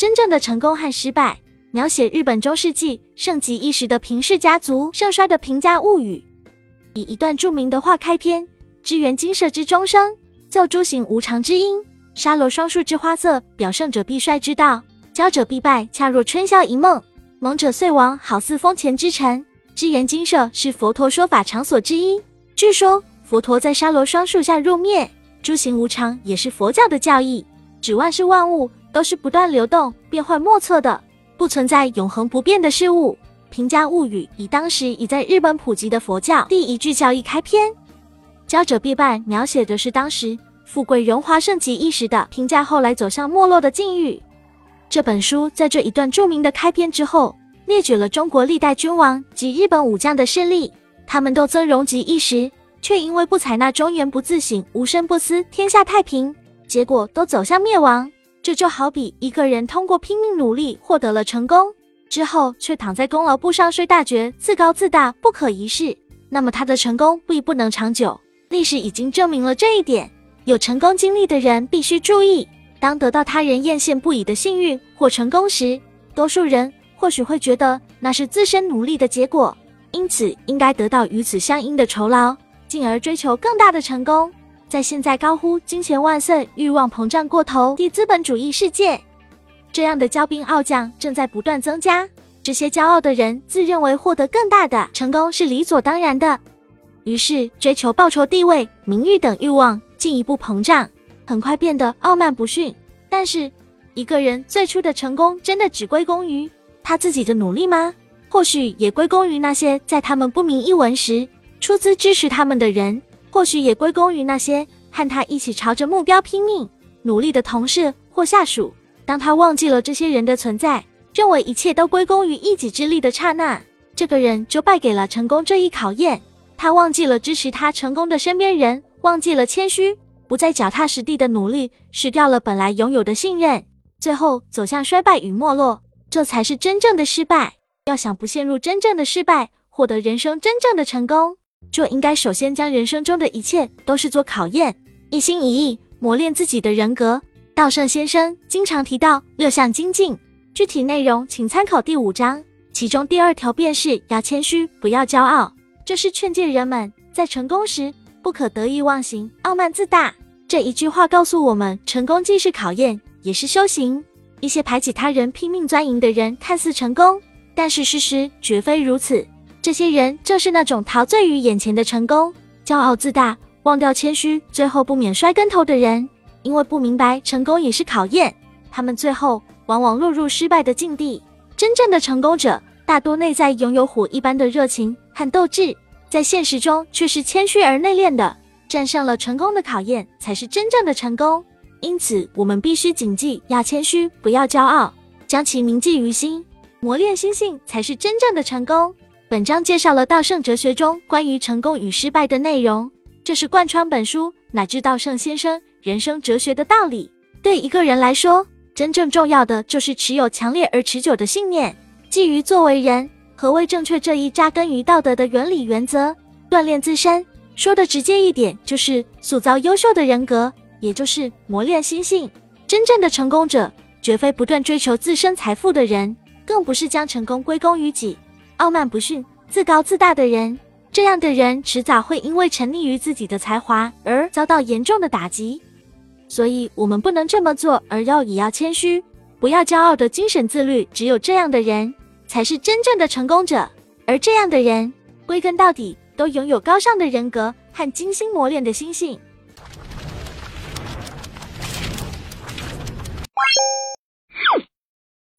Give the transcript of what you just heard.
真正的成功和失败，描写日本中世纪盛极一时的平氏家族盛衰的平家物语。以一段著名的话开篇：“支援金舍之钟声，奏诸行无常之音。沙罗双树之花色，表胜者必衰之道，骄者必败，恰若春宵一梦。猛者遂亡，好似风前之尘。支援金舍是佛陀说法场所之一。据说佛陀在沙罗双树下入灭。诸行无常也是佛教的教义，指万事万物。”都是不断流动、变幻莫测的，不存在永恒不变的事物。《平家物语》以当时已在日本普及的佛教第一句教义开篇，骄者必败，描写的是当时富贵荣华盛极一时的平家后来走向没落的境遇。这本书在这一段著名的开篇之后，列举了中国历代君王及日本武将的事例，他们都曾荣极一时，却因为不采纳中原不自省、无声不思、天下太平，结果都走向灭亡。这就好比一个人通过拼命努力获得了成功之后，却躺在功劳簿上睡大觉，自高自大，不可一世，那么他的成功必不能长久。历史已经证明了这一点。有成功经历的人必须注意，当得到他人艳羡不已的幸运或成功时，多数人或许会觉得那是自身努力的结果，因此应该得到与此相应的酬劳，进而追求更大的成功。在现在高呼金钱万岁、欲望膨胀过头的资本主义世界，这样的骄兵傲将正在不断增加。这些骄傲的人自认为获得更大的成功是理所当然的，于是追求报酬、地位、名誉等欲望进一步膨胀，很快变得傲慢不逊。但是，一个人最初的成功真的只归功于他自己的努力吗？或许也归功于那些在他们不明一文时出资支持他们的人。或许也归功于那些和他一起朝着目标拼命努力的同事或下属。当他忘记了这些人的存在，认为一切都归功于一己之力的刹那，这个人就败给了成功这一考验。他忘记了支持他成功的身边人，忘记了谦虚，不再脚踏实地的努力，失掉了本来拥有的信任，最后走向衰败与没落。这才是真正的失败。要想不陷入真正的失败，获得人生真正的成功。就应该首先将人生中的一切都是做考验，一心一意磨练自己的人格。道圣先生经常提到六项精进，具体内容请参考第五章，其中第二条便是要谦虚，不要骄傲。这是劝诫人们在成功时不可得意忘形、傲慢自大。这一句话告诉我们，成功既是考验，也是修行。一些排挤他人、拼命钻营的人看似成功，但是事实绝非如此。这些人正是那种陶醉于眼前的成功、骄傲自大、忘掉谦虚，最后不免摔跟头的人。因为不明白成功也是考验，他们最后往往落入失败的境地。真正的成功者大多内在拥有火一般的热情和斗志，在现实中却是谦虚而内敛的。战胜了成功的考验，才是真正的成功。因此，我们必须谨记要谦虚，不要骄傲，将其铭记于心，磨练心性，才是真正的成功。本章介绍了道圣哲学中关于成功与失败的内容，这是贯穿本书乃至道圣先生人生哲学的道理。对一个人来说，真正重要的就是持有强烈而持久的信念，基于作为人何谓正确这一扎根于道德的原理原则，锻炼自身。说的直接一点，就是塑造优秀的人格，也就是磨练心性。真正的成功者，绝非不断追求自身财富的人，更不是将成功归功于己。傲慢不逊、自高自大的人，这样的人迟早会因为沉溺于自己的才华而遭到严重的打击。所以，我们不能这么做，而要也要谦虚，不要骄傲的精神自律。只有这样的人，才是真正的成功者。而这样的人，归根到底都拥有高尚的人格和精心磨练的心性。